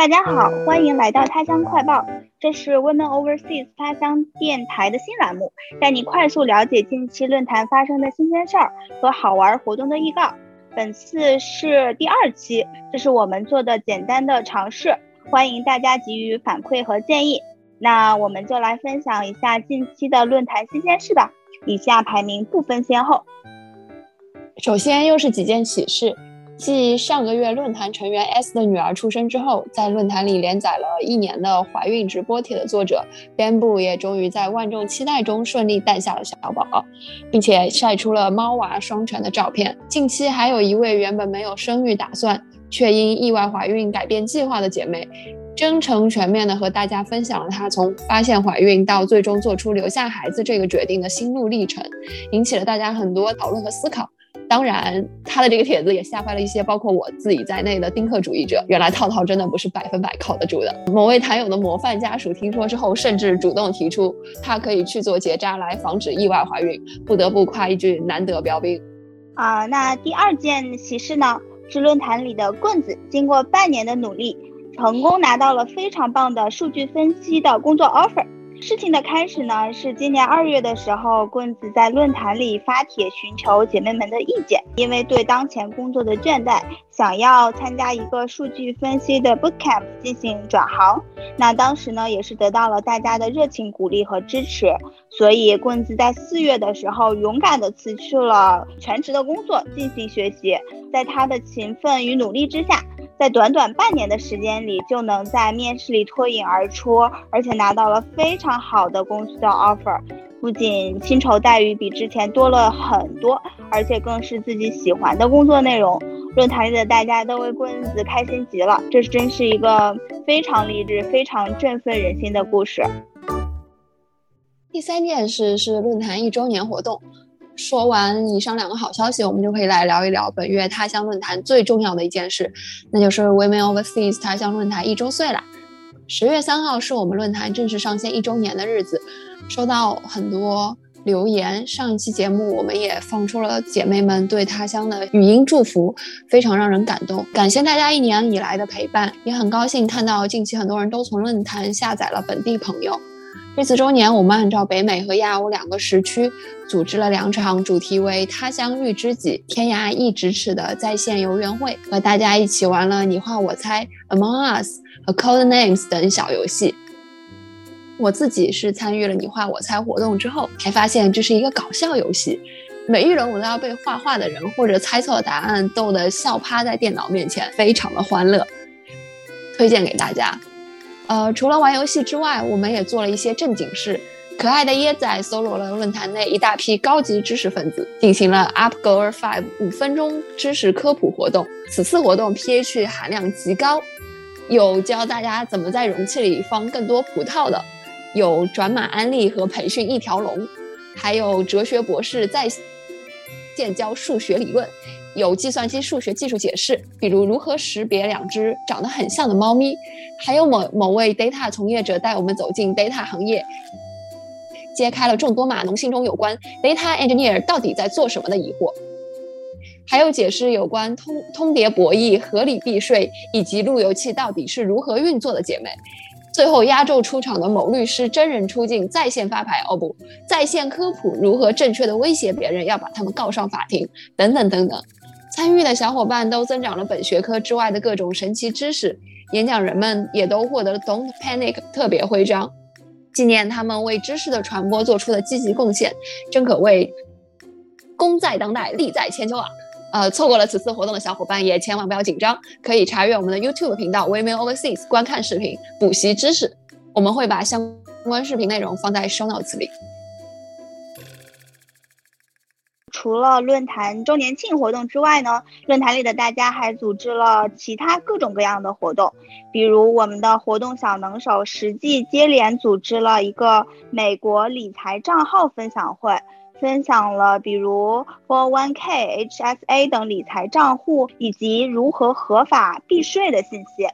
大家好，欢迎来到他乡快报，这是 Women Overseas 他乡电台的新栏目，带你快速了解近期论坛发生的新鲜事儿和好玩活动的预告。本次是第二期，这是我们做的简单的尝试，欢迎大家给予反馈和建议。那我们就来分享一下近期的论坛新鲜事吧，以下排名不分先后。首先又是几件喜事。继上个月论坛成员 S 的女儿出生之后，在论坛里连载了一年的怀孕直播帖的作者 Bamboo 也终于在万众期待中顺利诞下了小宝宝，并且晒出了猫娃双全的照片。近期还有一位原本没有生育打算，却因意外怀孕改变计划的姐妹，真诚全面的和大家分享了她从发现怀孕到最终做出留下孩子这个决定的心路历程，引起了大家很多讨论和思考。当然，他的这个帖子也吓坏了一些包括我自己在内的丁克主义者。原来套套真的不是百分百靠得住的。某位坛友的模范家属听说之后，甚至主动提出他可以去做结扎来防止意外怀孕，不得不夸一句难得标兵。啊，那第二件喜事呢，是论坛里的棍子，经过半年的努力，成功拿到了非常棒的数据分析的工作 offer。事情的开始呢，是今年二月的时候，棍子在论坛里发帖寻求姐妹们的意见，因为对当前工作的倦怠，想要参加一个数据分析的 bootcamp 进行转行。那当时呢，也是得到了大家的热情鼓励和支持，所以棍子在四月的时候勇敢的辞去了全职的工作，进行学习。在他的勤奋与努力之下。在短短半年的时间里，就能在面试里脱颖而出，而且拿到了非常好的公司的 offer，不仅薪酬待遇比之前多了很多，而且更是自己喜欢的工作内容。论坛里的大家都为棍子开心极了，这真是一个非常励志、非常振奋人心的故事。第三件事是论坛一周年活动。说完以上两个好消息，我们就可以来聊一聊本月他乡论坛最重要的一件事，那就是 Women Overseas 他乡论坛一周岁啦。十月三号是我们论坛正式上线一周年的日子，收到很多留言。上一期节目我们也放出了姐妹们对他乡的语音祝福，非常让人感动。感谢大家一年以来的陪伴，也很高兴看到近期很多人都从论坛下载了本地朋友。这次周年，我们按照北美和亚欧两个时区，组织了两场主题为“他乡遇知己，天涯一咫尺”的在线游园会，和大家一起玩了你画我猜、Among Us 和 Code Names 等小游戏。我自己是参与了你画我猜活动之后，才发现这是一个搞笑游戏，每一轮我都要被画画的人或者猜错答案逗得笑趴在电脑面前，非常的欢乐，推荐给大家。呃，除了玩游戏之外，我们也做了一些正经事。可爱的椰仔搜罗了论坛内一大批高级知识分子，进行了 Up Goer Five 五分钟知识科普活动。此次活动 pH 含量极高，有教大家怎么在容器里放更多葡萄的，有转码安利和培训一条龙，还有哲学博士在线教数学理论。有计算机数学技术解释，比如如何识别两只长得很像的猫咪，还有某某位 data 从业者带我们走进 data 行业，揭开了众多码农心中有关 data engineer 到底在做什么的疑惑，还有解释有关通通牒博弈、合理避税以及路由器到底是如何运作的姐妹，最后压轴出场的某律师真人出镜在线发牌哦不，在线科普如何正确的威胁别人要把他们告上法庭等等等等。参与的小伙伴都增长了本学科之外的各种神奇知识，演讲人们也都获得了 Don't Panic 特别徽章，纪念他们为知识的传播做出的积极贡献，真可谓功在当代，利在千秋啊！呃，错过了此次活动的小伙伴也千万不要紧张，可以查阅我们的 YouTube 频道 Women Overseas 观看视频，补习知识。我们会把相关视频内容放在 Show Notes 里。除了论坛周年庆活动之外呢，论坛里的大家还组织了其他各种各样的活动，比如我们的活动小能手实际接连组织了一个美国理财账号分享会，分享了比如 401k、HSA 等理财账户以及如何合法避税的信息。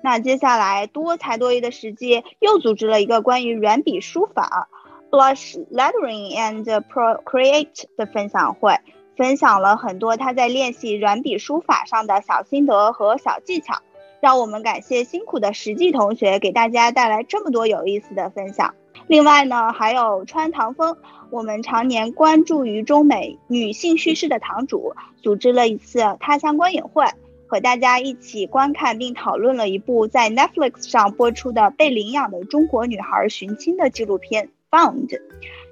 那接下来多才多艺的实际又组织了一个关于软笔书法。Blush Lettering and Procreate 的分享会，分享了很多他在练习软笔书法上的小心得和小技巧。让我们感谢辛苦的实际同学给大家带来这么多有意思的分享。另外呢，还有川唐风，我们常年关注于中美女性叙事的堂主，组织了一次他乡观影会，和大家一起观看并讨论了一部在 Netflix 上播出的被领养的中国女孩寻亲的纪录片《Found》。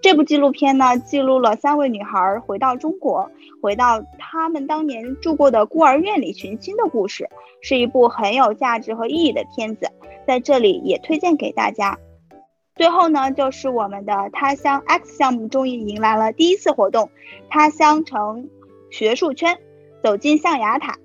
这部纪录片呢，记录了三位女孩回到中国，回到她们当年住过的孤儿院里寻亲的故事，是一部很有价值和意义的片子，在这里也推荐给大家。最后呢，就是我们的他乡 X 项目终于迎来了第一次活动，他乡城学术圈走进象牙塔。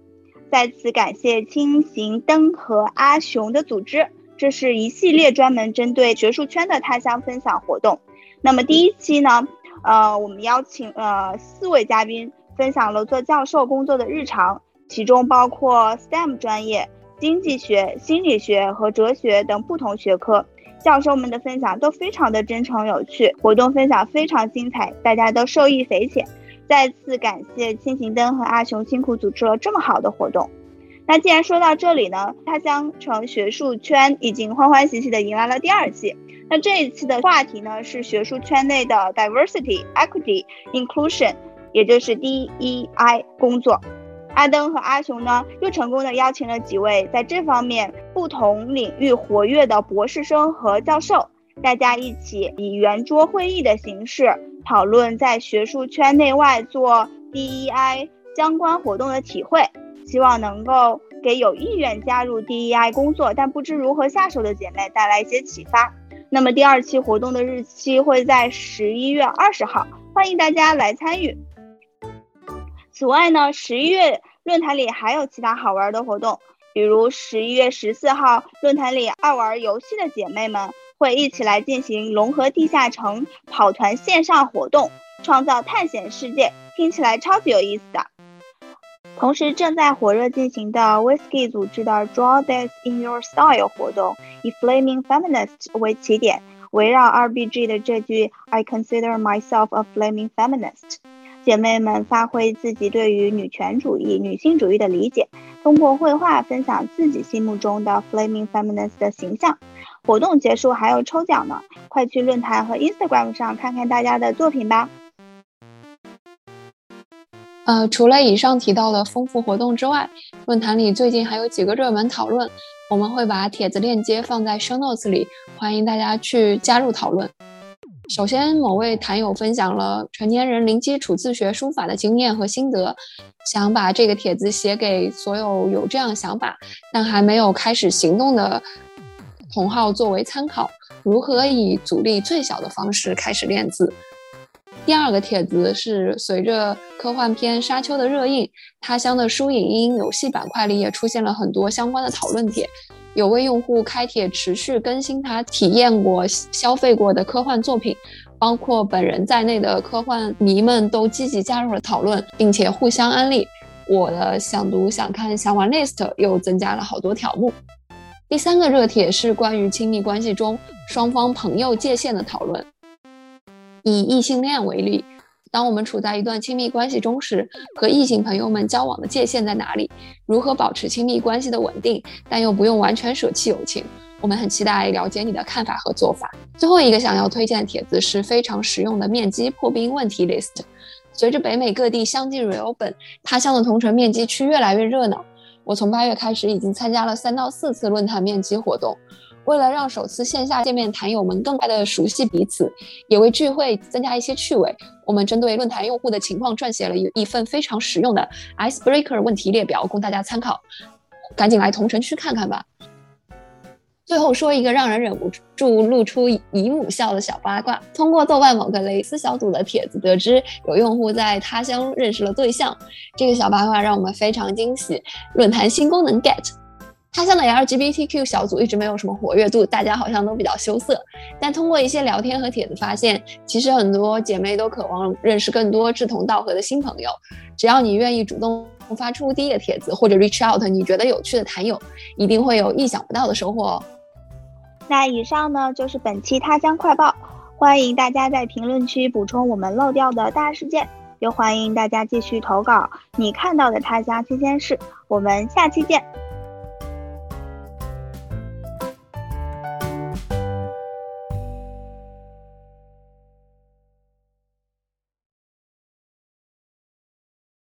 再次感谢青行灯和阿雄的组织，这是一系列专门针对学术圈的他乡分享活动。那么第一期呢，呃，我们邀请呃四位嘉宾分享了做教授工作的日常，其中包括 STEM 专业、经济学、心理学和哲学等不同学科。教授们的分享都非常的真诚有趣，活动分享非常精彩，大家都受益匪浅。再次感谢千行灯和阿雄辛苦组织了这么好的活动。那既然说到这里呢，他将成学术圈已经欢欢喜喜的迎来了第二季。那这一期的话题呢是学术圈内的 diversity、equity、inclusion，也就是 DEI 工作。阿登和阿雄呢，又成功的邀请了几位在这方面不同领域活跃的博士生和教授，大家一起以圆桌会议的形式讨论在学术圈内外做 DEI 相关活动的体会，希望能够给有意愿加入 DEI 工作但不知如何下手的姐妹带来一些启发。那么第二期活动的日期会在十一月二十号，欢迎大家来参与。此外呢，十一月论坛里还有其他好玩的活动，比如十一月十四号，论坛里爱玩游戏的姐妹们会一起来进行龙河地下城跑团线上活动，创造探险世界，听起来超级有意思的。同时，正在火热进行的 Whisky 组织的 Draw This in Your Style 活动，以 Flaming Feminist 为起点，围绕 RBG 的这句 I consider myself a flaming feminist。姐妹们发挥自己对于女权主义、女性主义的理解，通过绘画分享自己心目中的 flaming feminist 的形象。活动结束还有抽奖呢，快去论坛和 Instagram 上看看大家的作品吧。呃，除了以上提到的丰富活动之外，论坛里最近还有几个热门讨论，我们会把帖子链接放在 show notes 里，欢迎大家去加入讨论。首先，某位坛友分享了成年人零基础自学书法的经验和心得，想把这个帖子写给所有有这样想法但还没有开始行动的同好作为参考：如何以阻力最小的方式开始练字？第二个帖子是随着科幻片《沙丘》的热映，他乡的书影音游戏板块里也出现了很多相关的讨论帖。有位用户开帖持续更新他体验过、消费过的科幻作品，包括本人在内的科幻迷们都积极加入了讨论，并且互相安利。我的想读、想看、想玩 list 又增加了好多条目。第三个热帖是关于亲密关系中双方朋友界限的讨论。以异性恋为例。当我们处在一段亲密关系中时，和异性朋友们交往的界限在哪里？如何保持亲密关系的稳定，但又不用完全舍弃友情？我们很期待了解你的看法和做法。最后一个想要推荐的帖子是非常实用的面基破冰问题 list。随着北美各地相继 reopen，他乡的同城面基区越来越热闹。我从八月开始已经参加了三到四次论坛面基活动。为了让首次线下见面坛友们更快的熟悉彼此，也为聚会增加一些趣味，我们针对论坛用户的情况撰写了一一份非常实用的 icebreaker 问题列表，供大家参考。赶紧来同城区看看吧。最后说一个让人忍不住露出姨母笑的小八卦：通过豆瓣某个蕾丝小组的帖子得知，有用户在他乡认识了对象。这个小八卦让我们非常惊喜。论坛新功能 get。他乡的 LGBTQ 小组一直没有什么活跃度，大家好像都比较羞涩。但通过一些聊天和帖子发现，其实很多姐妹都渴望认识更多志同道合的新朋友。只要你愿意主动发出第一个帖子，或者 reach out 你觉得有趣的谈友，一定会有意想不到的收获哦。那以上呢就是本期他乡快报，欢迎大家在评论区补充我们漏掉的大事件，也欢迎大家继续投稿你看到的他乡新鲜事。我们下期见。